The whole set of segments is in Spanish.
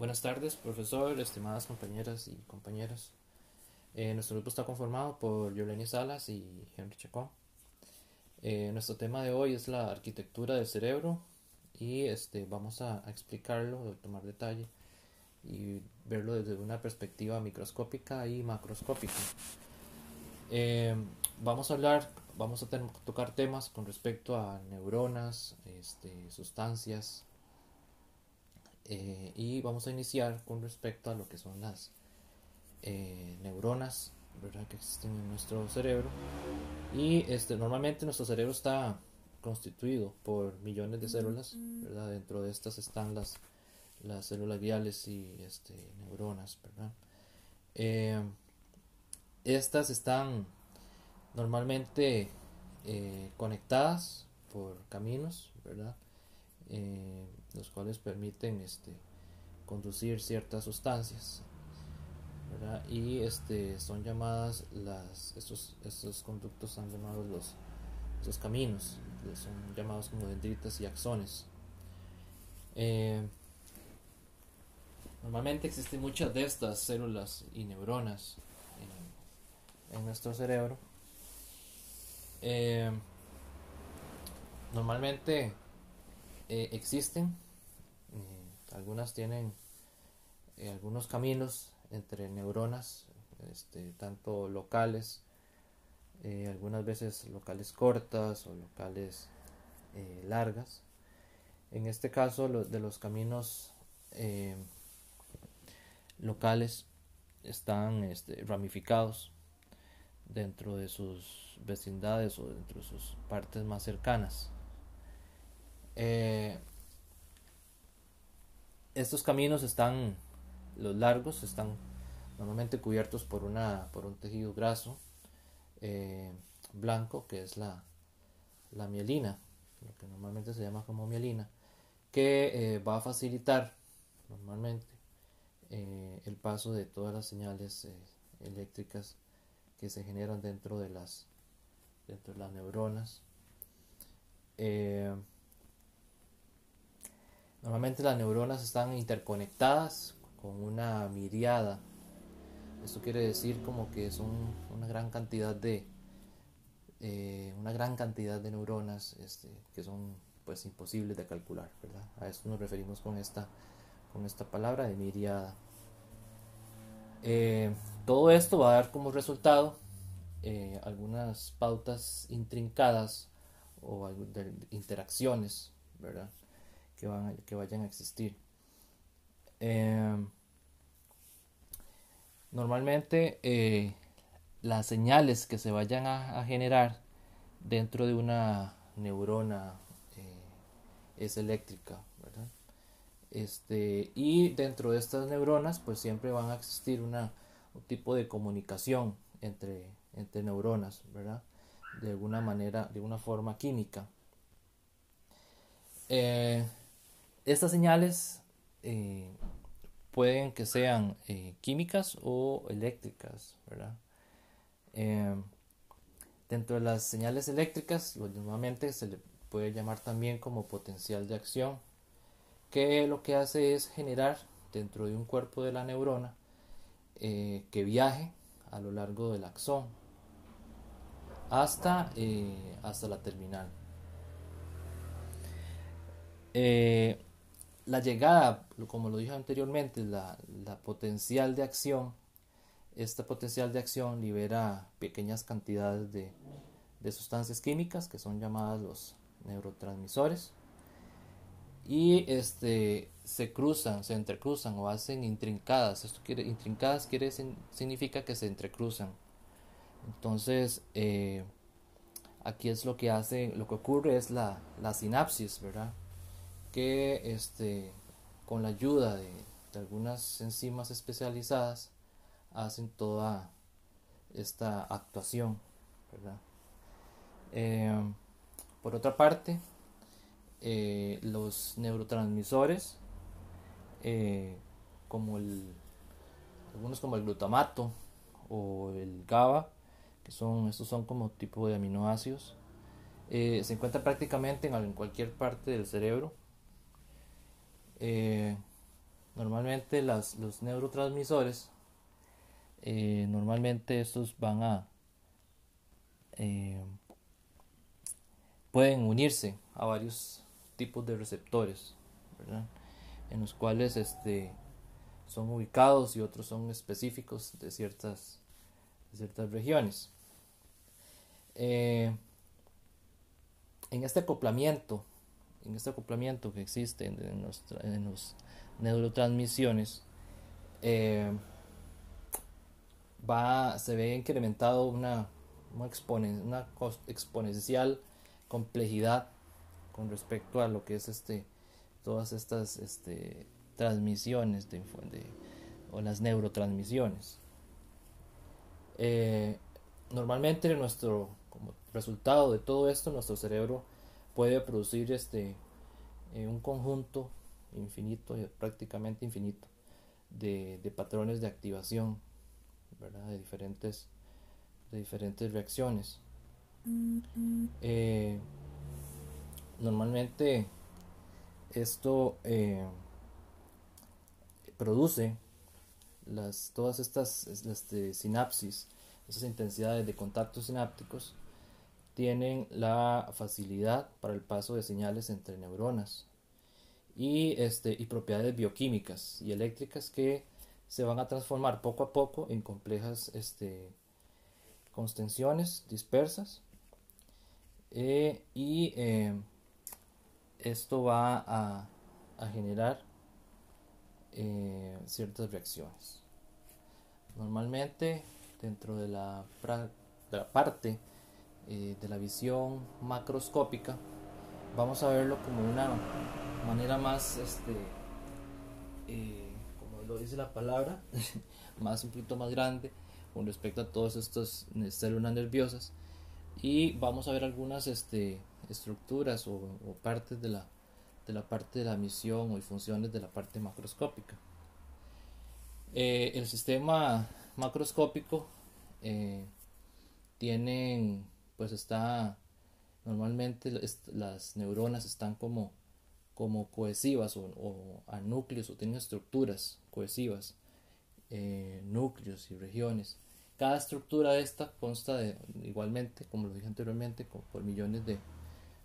Buenas tardes, profesor, estimadas compañeras y compañeros. Eh, nuestro grupo está conformado por Yoleni Salas y Henry Chacón. Eh, nuestro tema de hoy es la arquitectura del cerebro y este, vamos a, explicarlo, a tomar detalle y verlo desde una perspectiva microscópica y macroscópica. Eh, vamos a hablar, vamos a tocar temas con respecto a neuronas, este, sustancias, eh, y vamos a iniciar con respecto a lo que son las eh, neuronas ¿verdad? que existen en nuestro cerebro. Y este, normalmente nuestro cerebro está constituido por millones de células. ¿verdad? Dentro de estas están las, las células guiales y este, neuronas. ¿verdad? Eh, estas están normalmente conectadas por caminos, ¿verdad? Los cuales permiten este, conducir ciertas sustancias. Y este, son llamadas las, estos, estos conductos son llamados los, los caminos, son llamados como dendritas y axones. Eh, normalmente existen muchas de estas células y neuronas en, nuestro cerebro. Eh, normalmente eh, existen, eh, algunas tienen eh, algunos caminos entre neuronas, este, tanto locales, algunas veces locales cortas o locales largas. En este caso de los caminos locales están este, ramificados dentro de sus vecindades o dentro de sus partes más cercanas. Eh, estos caminos están, los largos, están normalmente cubiertos por, una, por un tejido graso eh, blanco, que es la, la mielina, lo que normalmente se llama como mielina, que eh, va a facilitar normalmente el paso de todas las señales eléctricas que se generan dentro de las, dentro de las neuronas. Normalmente las neuronas están interconectadas con una miriada. Esto quiere decir como que son una gran cantidad de eh, una gran cantidad de neuronas este, que son pues imposibles de calcular, ¿verdad? A esto nos referimos con esta con esta palabra de miriada. Eh, todo esto va a dar como resultado eh, algunas pautas intrincadas o de interacciones, ¿verdad? Que, van, que vayan a existir. Em, normalmente eh, las señales que se vayan a, generar dentro de una neurona eh, es eléctrica, Este, y dentro de estas neuronas pues siempre van a existir una, un tipo de comunicación entre, entre neuronas, ¿verdad? De alguna manera, de una forma química. Eh, estas señales eh, pueden que sean eh, químicas o eléctricas, ¿verdad? Em, dentro de las señales eléctricas, normalmente se le puede llamar también como potencial de acción, que lo que hace es generar dentro de un cuerpo de la neurona eh, que viaje a lo largo del axón hasta, hasta la terminal la llegada, como lo dije anteriormente, la, potencial de acción, esta potencial de acción libera pequeñas cantidades de, sustancias químicas que son llamadas los neurotransmisores y este se cruzan, se entrecruzan o hacen intrincadas. Esto quiere intrincadas quiere significa que se entrecruzan. Entonces eh, aquí es lo que hace, lo que ocurre es la, la sinapsis, ¿verdad? Que este, con la ayuda de, algunas enzimas especializadas hacen toda esta actuación. Em, por otra parte, eh, los neurotransmisores, eh, como el, algunos como el glutamato o el GABA, que son, estos son como tipo de aminoácidos, eh, se encuentran prácticamente en cualquier parte del cerebro eh, normalmente las, los neurotransmisores, eh, normalmente estos van a, eh, pueden unirse a varios tipos de receptores, en los cuales este, son ubicados y otros son específicos de ciertas, ciertas regiones. En este acoplamiento, en este acoplamiento que existe en, en, los neurotransmisiones, eh, va, se ve incrementado una, una, exponencial complejidad con respecto a lo que es este todas estas este, transmisiones de, o las neurotransmisiones. Eh, normalmente nuestro como resultado de todo esto nuestro cerebro puede producir este eh, un conjunto infinito prácticamente infinito de, patrones de activación de diferentes de diferentes reacciones. Eh, normalmente esto eh, produce las, todas estas este, sinapsis, esas intensidades de contactos sinápticos, tienen la facilidad para el paso de señales entre neuronas y, este, y propiedades bioquímicas y eléctricas que se van a transformar poco a poco en complejas este, constensiones dispersas eh, y eh, esto va a, generar eh, ciertas reacciones. Normalmente dentro de la, parte eh, de la visión macroscópica vamos a verlo como una manera más, este, eh, como lo dice la palabra, más un poquito más grande con respecto a todas estas células nerviosas y vamos a ver algunas este, estructuras o, partes de la, de la parte de la misión o funciones de la parte macroscópica. Eh, el sistema macroscópico eh, tienen, pues está, normalmente las neuronas están como, como cohesivas o, a núcleos o tienen estructuras cohesivas, eh, núcleos y regiones. Cada estructura de esta consta de, igualmente, como lo dije anteriormente, por millones de,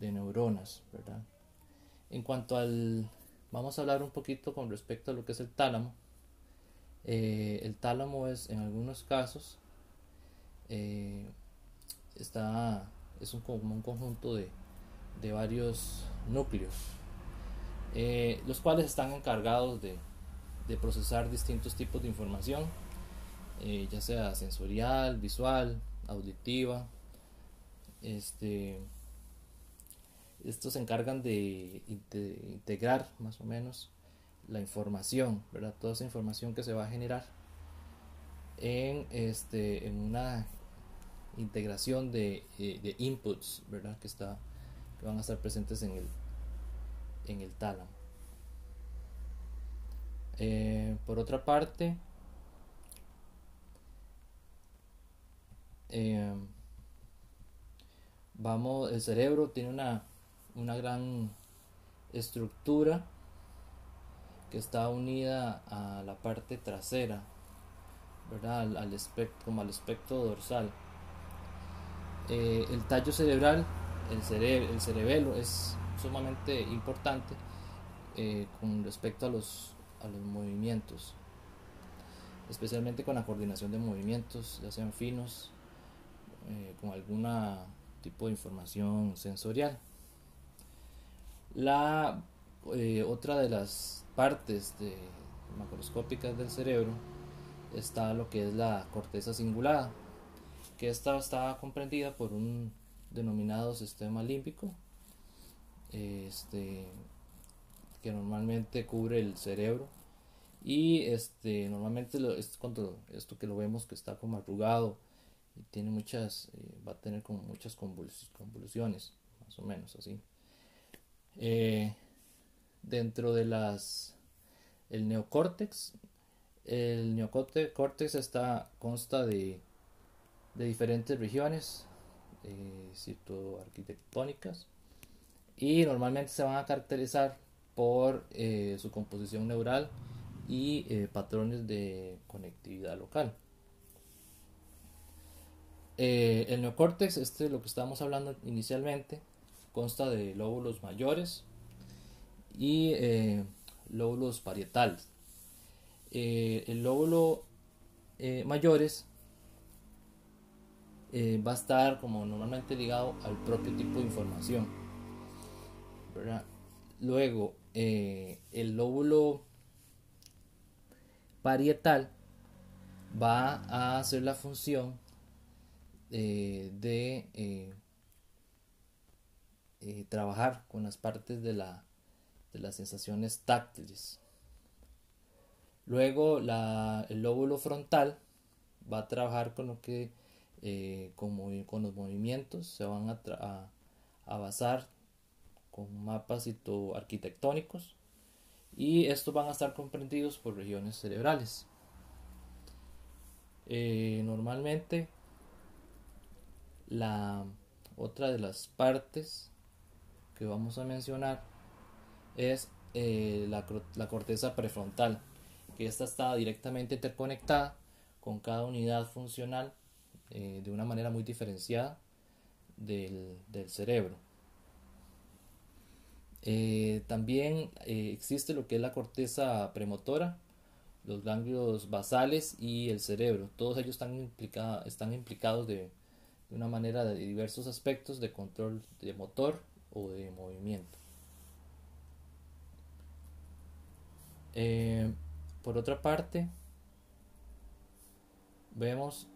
de neuronas, ¿verdad? En cuanto al, vamos a hablar un poquito con respecto a lo que es el tálamo. Eh, el tálamo es, en algunos casos, eh, está, es un, como un conjunto de, de varios núcleos, eh, los cuales están encargados de, de, procesar distintos tipos de información, ya sea sensorial, visual, auditiva, este, estos se encargan de, integrar más o menos la información, ¿verdad? Toda esa información que se va a generar en, este, en una integración de, eh, inputs, ¿verdad? Que, está, que van a estar presentes en el, en el tálamo. Eh, por otra parte, eh, vamos, el cerebro tiene una una gran estructura que está unida a la parte trasera, ¿verdad? Al, como al espectro dorsal. Eh, el tallo cerebral, el, el cerebelo es sumamente importante eh, con respecto a los, movimientos, especialmente con la coordinación de movimientos, ya sean finos, eh, con algún tipo de información sensorial. La otra de las partes macroscópicas del cerebro está lo que es la corteza cingulada, que esta está comprendida por un denominado sistema límbico, este, que normalmente cubre el cerebro y este normalmente es cuando esto que lo vemos que está como arrugado y tiene muchas eh, va a tener como muchas convulsiones más o menos así. Eh, dentro de las el neocórtex el neocórtex está consta de, de diferentes regiones eh, arquitectónicas y normalmente se van a caracterizar por eh, su composición neural y eh, patrones de conectividad local. Eh, el neocórtex, este es lo que estábamos hablando inicialmente, consta de lóbulos mayores y lóbulos parietales. el lóbulo mayores va a estar como normalmente ligado al propio tipo de información. Luego, el lóbulo parietal va a hacer la función eh, de eh, eh, trabajar con las partes de, la, de las sensaciones táctiles. Luego el lóbulo frontal va a trabajar con lo que con, con, los movimientos se van a, basar con mapas arquitectónicos y estos van a estar comprendidos por regiones cerebrales. Eh, normalmente la otra de las partes que vamos a mencionar es eh, la, corteza prefrontal, que esta está directamente interconectada con cada unidad funcional eh, de una manera muy diferenciada del cerebro. Eh, también eh, existe lo que es la corteza premotora, los ganglios basales y el cerebro. Todos ellos están, están implicados de, una manera de diversos aspectos de control de motor o de movimiento. Por otra parte, vemos,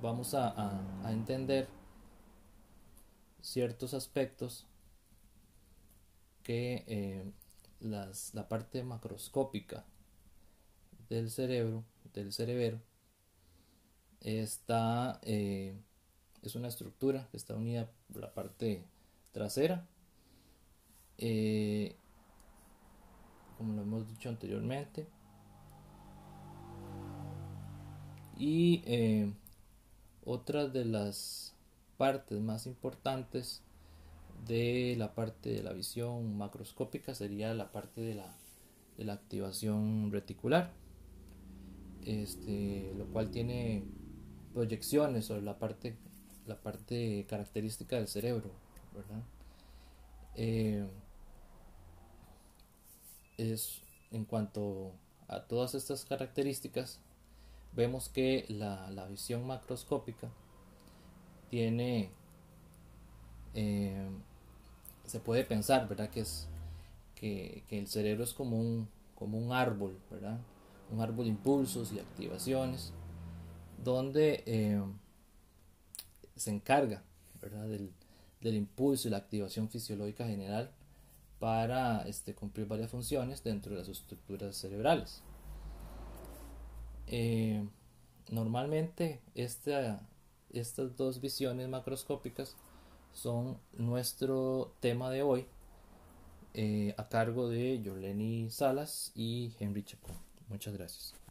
vamos a entender ciertos aspectos que eh, la parte macroscópica del cerebro, del cerebro, está, eh, es una estructura que está unida por la parte trasera, eh, como lo hemos dicho anteriormente, y otra de las partes más importantes de la parte de la visión macroscópica sería la parte de la, de la activación reticular, este, lo cual tiene proyecciones sobre la parte, la parte característica del cerebro, eh, es en cuanto a todas estas características, vemos que la, la visión macroscópica tiene eh, se puede pensar, ¿verdad? Que, es, que, el cerebro es como un, como un árbol, ¿verdad? Un árbol de impulsos y activaciones, donde eh, se encarga, ¿verdad? Del, impulso y la activación fisiológica general para este, cumplir varias funciones dentro de las estructuras cerebrales. Eh, normalmente estas dos visiones macroscópicas son nuestro tema de hoy eh, a cargo de Yoleni Salas y Henry Chacón. Muchas gracias.